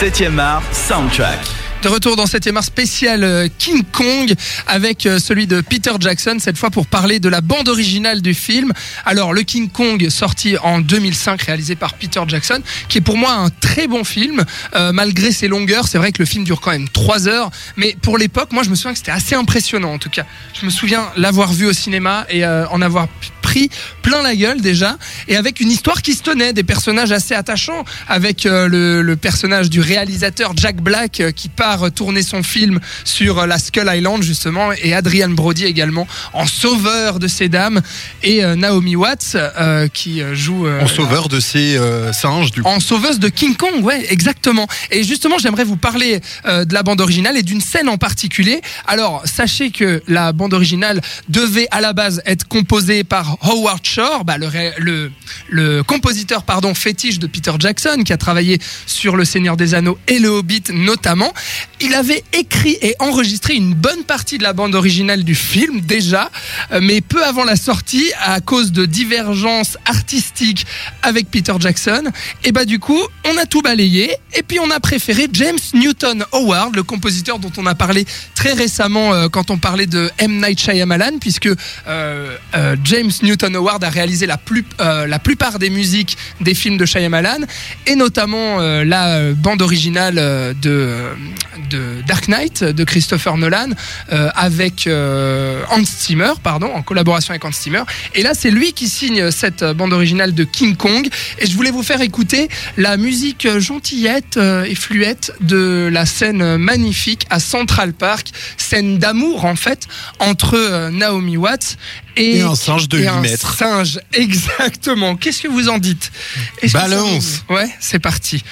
7e art soundtrack. De retour dans 7 art spécial euh, King Kong avec euh, celui de Peter Jackson, cette fois pour parler de la bande originale du film. Alors, le King Kong, sorti en 2005, réalisé par Peter Jackson, qui est pour moi un très bon film, euh, malgré ses longueurs. C'est vrai que le film dure quand même 3 heures, mais pour l'époque, moi je me souviens que c'était assez impressionnant en tout cas. Je me souviens l'avoir vu au cinéma et en avoir pris plein la gueule déjà, et avec une histoire qui se tenait, des personnages assez attachants, avec le, le personnage du réalisateur Jack Black qui part tourner son film sur la Skull Island justement et Adrian Brody également en sauveur de ces dames et euh, Naomi Watts euh, qui euh, joue en sauveur de ces singes du coup. En sauveuse de King Kong, ouais, exactement. Et justement, j'aimerais vous parler de la bande originale et d'une scène en particulier. Alors, sachez que la bande originale devait à la base être composée par Howard Shore, bah, le, compositeur pardon fétiche de Peter Jackson qui a travaillé sur Le Seigneur des Anneaux et Le Hobbit notamment. Il avait écrit et enregistré une bonne partie de la bande originale du film déjà, euh, mais peu avant la sortie, à cause de divergences artistiques avec Peter Jackson, et bah du coup, on a tout balayé. Et puis on a préféré James Newton Howard, le compositeur dont on a parlé très récemment euh, quand on parlait de M. Night Shyamalan, puisque euh, James Newton Howard a réalisé la, plus, la plupart des musiques des films de Shyamalan et notamment la bande originale de de Dark Knight de Christopher Nolan euh, avec euh, Hans Zimmer, pardon, en collaboration avec Hans Zimmer. Et là, c'est lui qui signe cette bande originale de King Kong. Et je voulais vous faire écouter la musique gentillette euh, et fluette de la scène magnifique à Central Park, scène d'amour en fait entre Naomi Watts et, un singe de 8 un mètres. Singe, exactement. Qu'est-ce que vous en dites Balance. Ouais, c'est parti.